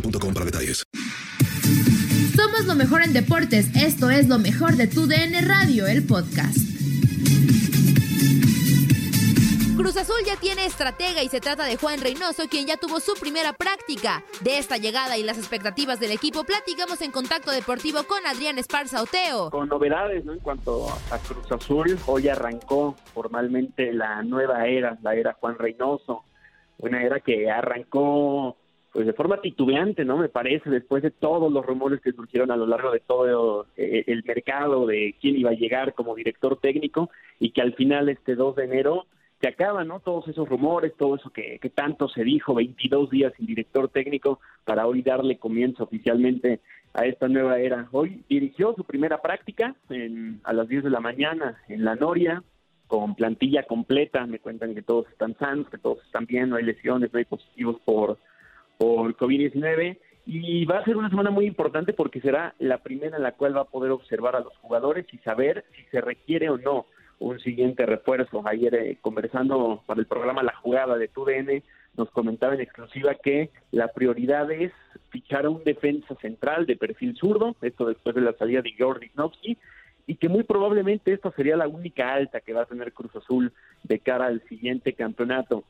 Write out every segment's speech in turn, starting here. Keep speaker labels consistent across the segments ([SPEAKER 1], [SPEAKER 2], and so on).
[SPEAKER 1] boostmobile.com para detalles.
[SPEAKER 2] Somos lo mejor en deportes. Esto es lo mejor de tu DN Radio, el podcast.
[SPEAKER 3] Cruz Azul ya tiene estratega y se trata de Juan Reynoso, quien ya tuvo su primera práctica. De esta llegada y las expectativas del equipo, platicamos en Contacto Deportivo con Adrián Esparza Oteo.
[SPEAKER 4] Con novedades ¿no? en cuanto a Cruz Azul, hoy arrancó formalmente la nueva era, la era Juan Reynoso, una era que arrancó pues de forma titubeante, ¿no? Me parece, después de todos los rumores que surgieron a lo largo de todo eh, el mercado de quién iba a llegar como director técnico y que al final este 2 de enero se acaban, ¿no? Todos esos rumores, todo eso que, tanto se dijo, 22 días sin director técnico para hoy darle comienzo oficialmente a esta nueva era. Hoy dirigió su primera práctica en, a las 10 de la mañana en La Noria, con plantilla completa, me cuentan que todos están sanos, que todos están bien, no hay lesiones, no hay positivos por por COVID-19 y va a ser una semana muy importante porque será la primera en la cual va a poder observar a los jugadores y saber si se requiere o no un siguiente refuerzo. Ayer eh, conversando para el programa La Jugada de TUDN nos comentaba en exclusiva que la prioridad es fichar a un defensa central de perfil zurdo, esto después de la salida de Jordi Knowski, y que muy probablemente esta sería la única alta que va a tener Cruz Azul de cara al siguiente campeonato.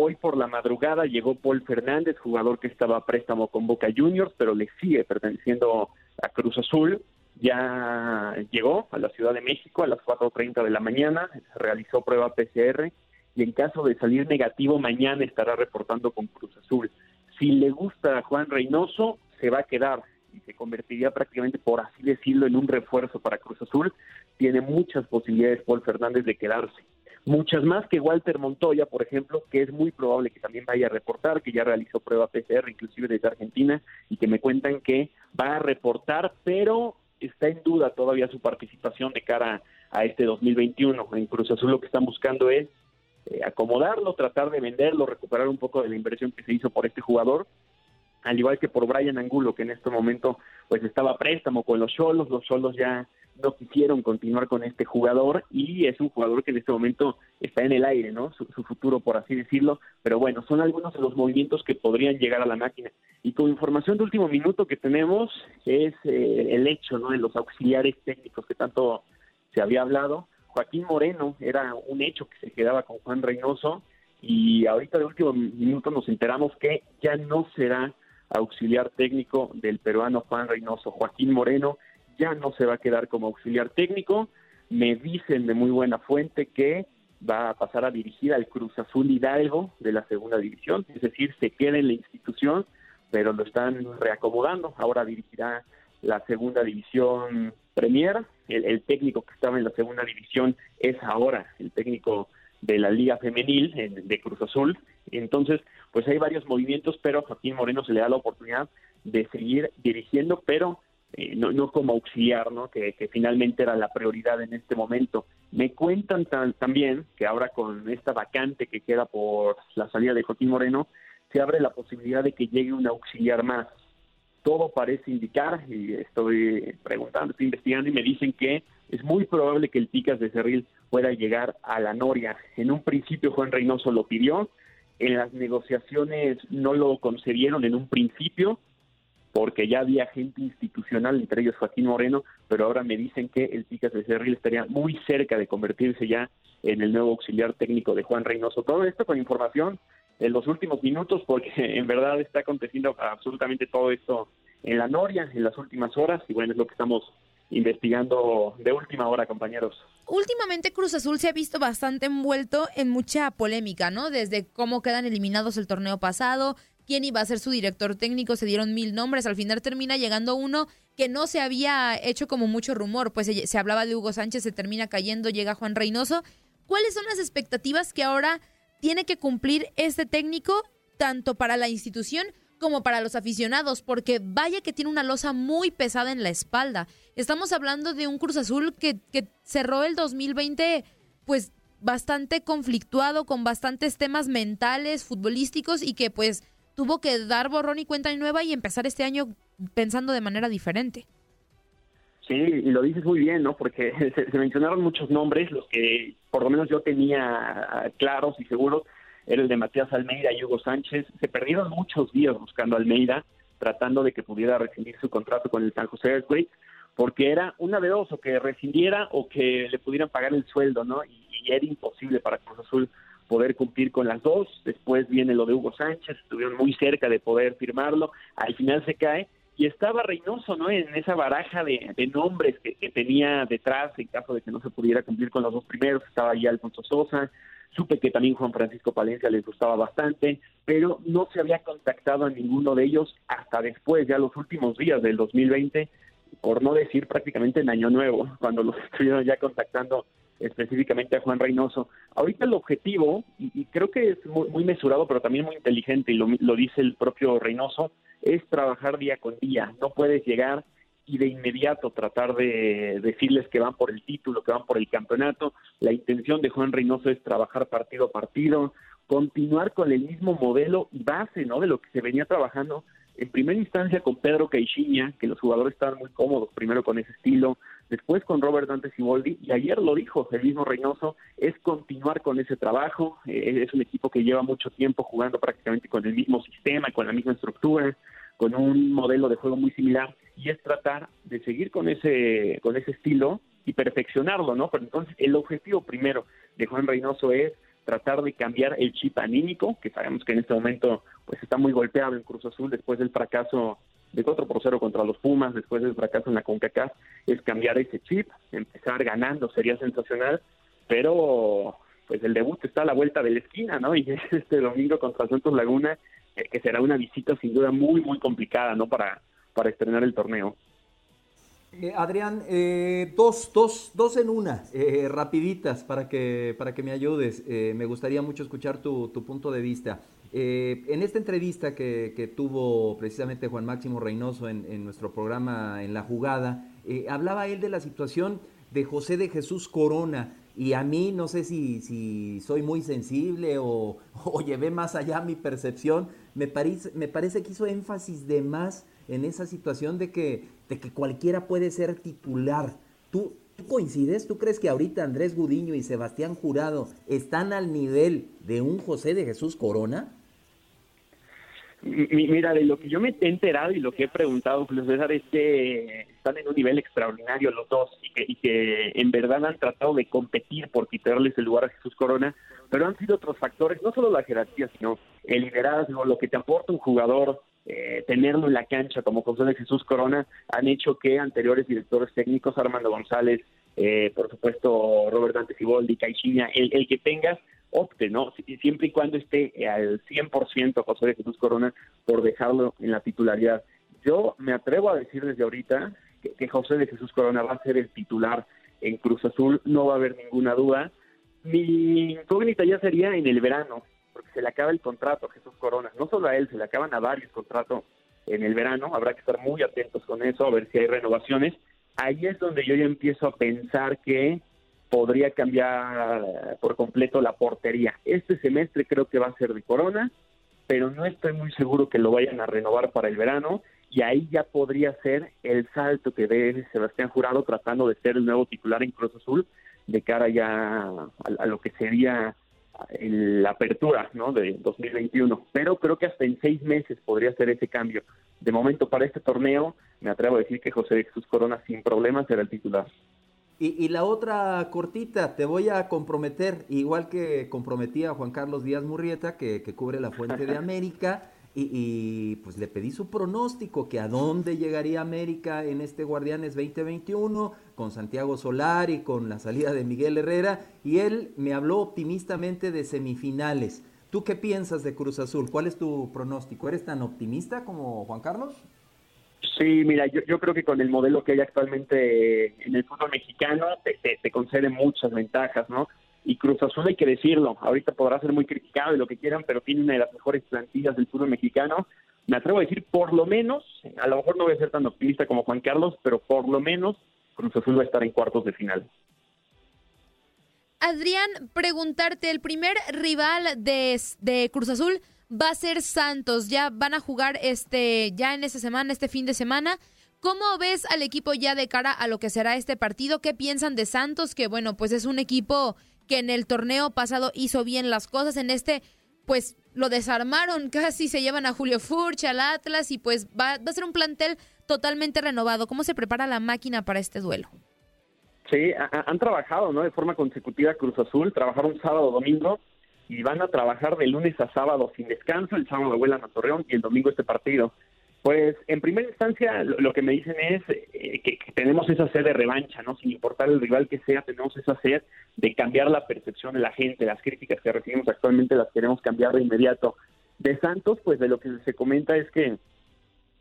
[SPEAKER 4] Hoy por la madrugada llegó Paul Fernández, jugador que estaba a préstamo con Boca Juniors, pero le sigue perteneciendo a Cruz Azul. Ya llegó a la Ciudad de México a las 4.30 de la mañana, realizó prueba PCR y en caso de salir negativo mañana estará reportando con Cruz Azul. Si le gusta a Juan Reynoso, se va a quedar y se convertiría prácticamente, por así decirlo, en un refuerzo para Cruz Azul. Tiene muchas posibilidades Paul Fernández de quedarse muchas más que Walter Montoya, por ejemplo, que es muy probable que también vaya a reportar, que ya realizó prueba PCR, inclusive desde Argentina, y que me cuentan que va a reportar, pero está en duda todavía su participación de cara a este 2021. En Cruz Azul lo que están buscando es eh, acomodarlo, tratar de venderlo, recuperar un poco de la inversión que se hizo por este jugador, al igual que por Brian Angulo, que en este momento pues estaba préstamo con los Cholos, los Cholos ya no quisieron continuar con este jugador y es un jugador que en este momento está en el aire, ¿no? Su, futuro, por así decirlo, pero bueno, son algunos de los movimientos que podrían llegar a la máquina. Y con información de último minuto que tenemos es eh, el hecho, ¿no? De los auxiliares técnicos que tanto se había hablado. Joaquín Moreno era un hecho que se quedaba con Juan Reynoso y ahorita de último minuto nos enteramos que ya no será auxiliar técnico del peruano Juan Reynoso. Joaquín Moreno ya no se va a quedar como auxiliar técnico. Me dicen de muy buena fuente que va a pasar a dirigir al Cruz Azul Hidalgo de la segunda división, es decir, se queda en la institución, pero lo están reacomodando. Ahora dirigirá la segunda división Premier. El, técnico que estaba en la segunda división es ahora el técnico de la Liga Femenil de Cruz Azul. Entonces, pues hay varios movimientos, pero Joaquín Moreno se le da la oportunidad de seguir dirigiendo, pero eh, no, no como auxiliar, ¿no? Que, finalmente era la prioridad en este momento. Me cuentan también que ahora con esta vacante que queda por la salida de Joaquín Moreno, se abre la posibilidad de que llegue un auxiliar más. Todo parece indicar, y estoy preguntando, estoy investigando, y me dicen que es muy probable que el Picas de Cerril pueda llegar a la Noria. En un principio Juan Reynoso lo pidió, en las negociaciones no lo concedieron en un principio, porque ya había gente institucional, entre ellos Joaquín Moreno, pero ahora me dicen que el Picas de Cerril estaría muy cerca de convertirse ya en el nuevo auxiliar técnico de Juan Reynoso. Todo esto con información en los últimos minutos, porque en verdad está aconteciendo absolutamente todo esto en la Noria, en las últimas horas, y bueno, es lo que estamos investigando de última hora, compañeros.
[SPEAKER 3] Últimamente Cruz Azul se ha visto bastante envuelto en mucha polémica, ¿no? Desde cómo quedan eliminados el torneo pasado, quién iba a ser su director técnico, se dieron mil nombres, al final termina llegando uno que no se había hecho como mucho rumor, pues se, se hablaba de Hugo Sánchez, se termina cayendo, llega Juan Reynoso. ¿Cuáles son las expectativas que ahora tiene que cumplir este técnico, tanto para la institución como para los aficionados, porque vaya que tiene una losa muy pesada en la espalda. Estamos hablando de un Cruz Azul que, que cerró el 2020 pues bastante conflictuado, con bastantes temas mentales, futbolísticos y que pues tuvo que dar borrón y cuenta nueva y empezar este año pensando de manera diferente.
[SPEAKER 4] Sí, y lo dices muy bien, ¿no? Porque se, se mencionaron muchos nombres, los que por lo menos yo tenía claros y seguros era el de Matías Almeida y Hugo Sánchez. Se perdieron muchos días buscando a Almeida, tratando de que pudiera rescindir su contrato con el San José Earthquake, porque era una de dos, o que rescindiera o que le pudieran pagar el sueldo, ¿no? Y, era imposible para Cruz Azul poder cumplir con las dos. Después viene lo de Hugo Sánchez, estuvieron muy cerca de poder firmarlo. Al final se cae y estaba Reynoso, ¿no? En esa baraja de, nombres que, que, tenía detrás en caso de que no se pudiera cumplir con los dos primeros. Estaba ahí Alfonso Sosa, Supe que también Juan Francisco Palencia les gustaba bastante, pero no se había contactado a ninguno de ellos hasta después, ya los últimos días del 2020, por no decir prácticamente en Año Nuevo, cuando los estuvieron ya contactando específicamente a Juan Reynoso. Ahorita el objetivo, y, creo que es muy, mesurado, pero también muy inteligente, y lo, lo dice el propio Reynoso, es trabajar día con día. No puedes llegar y de inmediato tratar de decirles que van por el título, que van por el campeonato. La intención de Juan Reynoso es trabajar partido a partido, continuar con el mismo modelo y base ¿no? de lo que se venía trabajando en primera instancia con Pedro Caixinha, que los jugadores estaban muy cómodos, primero con ese estilo, después con Robert Dante Siboldi, y ayer lo dijo el mismo Reynoso, es continuar con ese trabajo, eh, es un equipo que lleva mucho tiempo jugando prácticamente con el mismo sistema, con la misma estructura, con un modelo de juego muy similar y es tratar de seguir con ese con ese estilo y perfeccionarlo, ¿no? Pero entonces el objetivo primero de Juan Reynoso es tratar de cambiar el chip anímico, que sabemos que en este momento pues está muy golpeado en Cruz Azul después del fracaso de 4 por 0 contra los Pumas, después del fracaso en la CONCACAF, es cambiar ese chip, empezar ganando, sería sensacional, pero pues el debut está a la vuelta de la esquina, ¿no? Y este domingo contra Santos Laguna que será una visita sin duda muy, muy complicada, ¿no? Para, para estrenar el torneo.
[SPEAKER 5] Eh, Adrián, eh, dos, dos, dos en una, eh, rapiditas para que, para que me ayudes. me gustaría mucho escuchar tu, punto de vista. en esta entrevista que, que, tuvo precisamente Juan Máximo Reynoso en, en nuestro programa En la Jugada, hablaba él de la situación de José de Jesús Corona. Y a mí no sé si, si soy muy sensible o, o llevé más allá mi percepción, me me parece que hizo énfasis de más en esa situación de que, de que cualquiera puede ser titular. ¿Tú, coincides? ¿Tú crees que ahorita Andrés Gudiño y Sebastián Jurado están al nivel de un José de Jesús Corona?
[SPEAKER 4] Mira, de lo que yo me he enterado y lo que he preguntado, Julio César, es que están en un nivel extraordinario los dos y que, y que en verdad han tratado de competir por quitarles el lugar a Jesús Corona pero han sido otros factores, no solo la jerarquía, sino el liderazgo, lo que te aporta un jugador, eh, tenerlo en la cancha como José de Jesús Corona, han hecho que anteriores directores técnicos, Armando González, eh, por supuesto Robert Dante Siboldi, Caixinha, el, el que tengas, opte, ¿no? Siempre y cuando esté al 100% José de Jesús Corona por dejarlo en la titularidad. Yo me atrevo a decir desde ahorita que, que José de Jesús Corona va a ser el titular en Cruz Azul, no va a haber ninguna duda. Mi incógnita ya sería en el verano, porque se le acaba el contrato a Jesús Corona. No solo a él, se le acaban a varios contratos en el verano. Habrá que estar muy atentos con eso, a ver si hay renovaciones. Ahí es donde yo ya empiezo a pensar que podría cambiar por completo la portería. Este semestre creo que va a ser de Corona, pero no estoy muy seguro que lo vayan a renovar para el verano y ahí ya podría ser el salto que dé Sebastián Jurado tratando de ser el nuevo titular en Cruz Azul de cara ya a, lo que sería la apertura ¿no? de 2021. Pero creo que hasta en seis meses podría ser ese cambio. De momento para este torneo me atrevo a decir que José Jesús Corona sin problemas será el titular.
[SPEAKER 5] Y, la otra cortita, te voy a comprometer, igual que comprometí a Juan Carlos Díaz Murrieta, que, que cubre la Fuente de América, y, pues le pedí su pronóstico, que a dónde llegaría América en este Guardianes 2021, con Santiago Solari, con la salida de Miguel Herrera, y él me habló optimistamente de semifinales. ¿Tú qué piensas de Cruz Azul? ¿Cuál es tu pronóstico? ¿Eres tan optimista como Juan Carlos?
[SPEAKER 4] Sí, mira, yo, yo creo que con el modelo que hay actualmente en el fútbol mexicano te, te, concede muchas ventajas, ¿no? Y Cruz Azul hay que decirlo, ahorita podrá ser muy criticado y lo que quieran, pero tiene una de las mejores plantillas del fútbol mexicano. Me atrevo a decir, por lo menos, a lo mejor no voy a ser tan optimista como Juan Carlos, pero por lo menos Cruz Azul va a estar en cuartos de final.
[SPEAKER 3] Adrián, preguntarte, el primer rival de, de Cruz Azul va a ser Santos. Ya van a jugar este, ya en esta semana, este fin de semana. ¿Cómo ves al equipo ya de cara a lo que será este partido? ¿Qué piensan de Santos? Que bueno, pues es un equipo que en el torneo pasado hizo bien las cosas. En este, pues lo desarmaron, casi se llevan a Julio Furch, al Atlas y pues va, va a ser un plantel totalmente renovado. ¿Cómo se prepara la máquina para este duelo?
[SPEAKER 4] Sí, han trabajado ¿no? de forma consecutiva Cruz Azul, trabajaron sábado, domingo y van a trabajar de lunes a sábado sin descanso, el sábado vuelan a Torreón y el domingo este partido. Pues en primera instancia lo, que me dicen es eh, que, tenemos esa sed de revancha, ¿no? Sin importar el rival que sea, tenemos esa sed de cambiar la percepción de la gente, las críticas que recibimos actualmente las queremos cambiar de inmediato. De Santos, pues de lo que se comenta es que,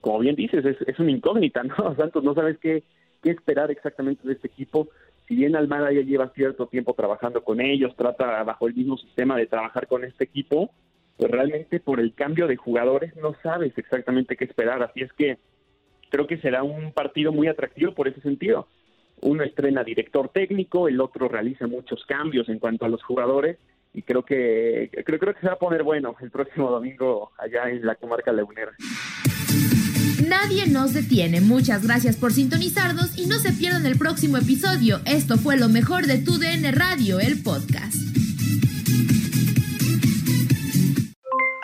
[SPEAKER 4] como bien dices, es, es una incógnita, ¿no? Santos no sabes qué, qué esperar exactamente de este equipo si bien Almada ya lleva cierto tiempo trabajando con ellos, trata bajo el mismo sistema de trabajar con este equipo, pues realmente por el cambio de jugadores no sabes exactamente qué esperar. Así es que creo que será un partido muy atractivo por ese sentido. Uno estrena director técnico, el otro realiza muchos cambios en cuanto a los jugadores y creo que creo, creo que se va a poner bueno el próximo domingo allá en la comarca leonera.
[SPEAKER 2] Nadie nos detiene. Muchas gracias por sintonizarnos y no se pierdan el próximo episodio. Esto fue lo mejor de Tu DN Radio, el podcast.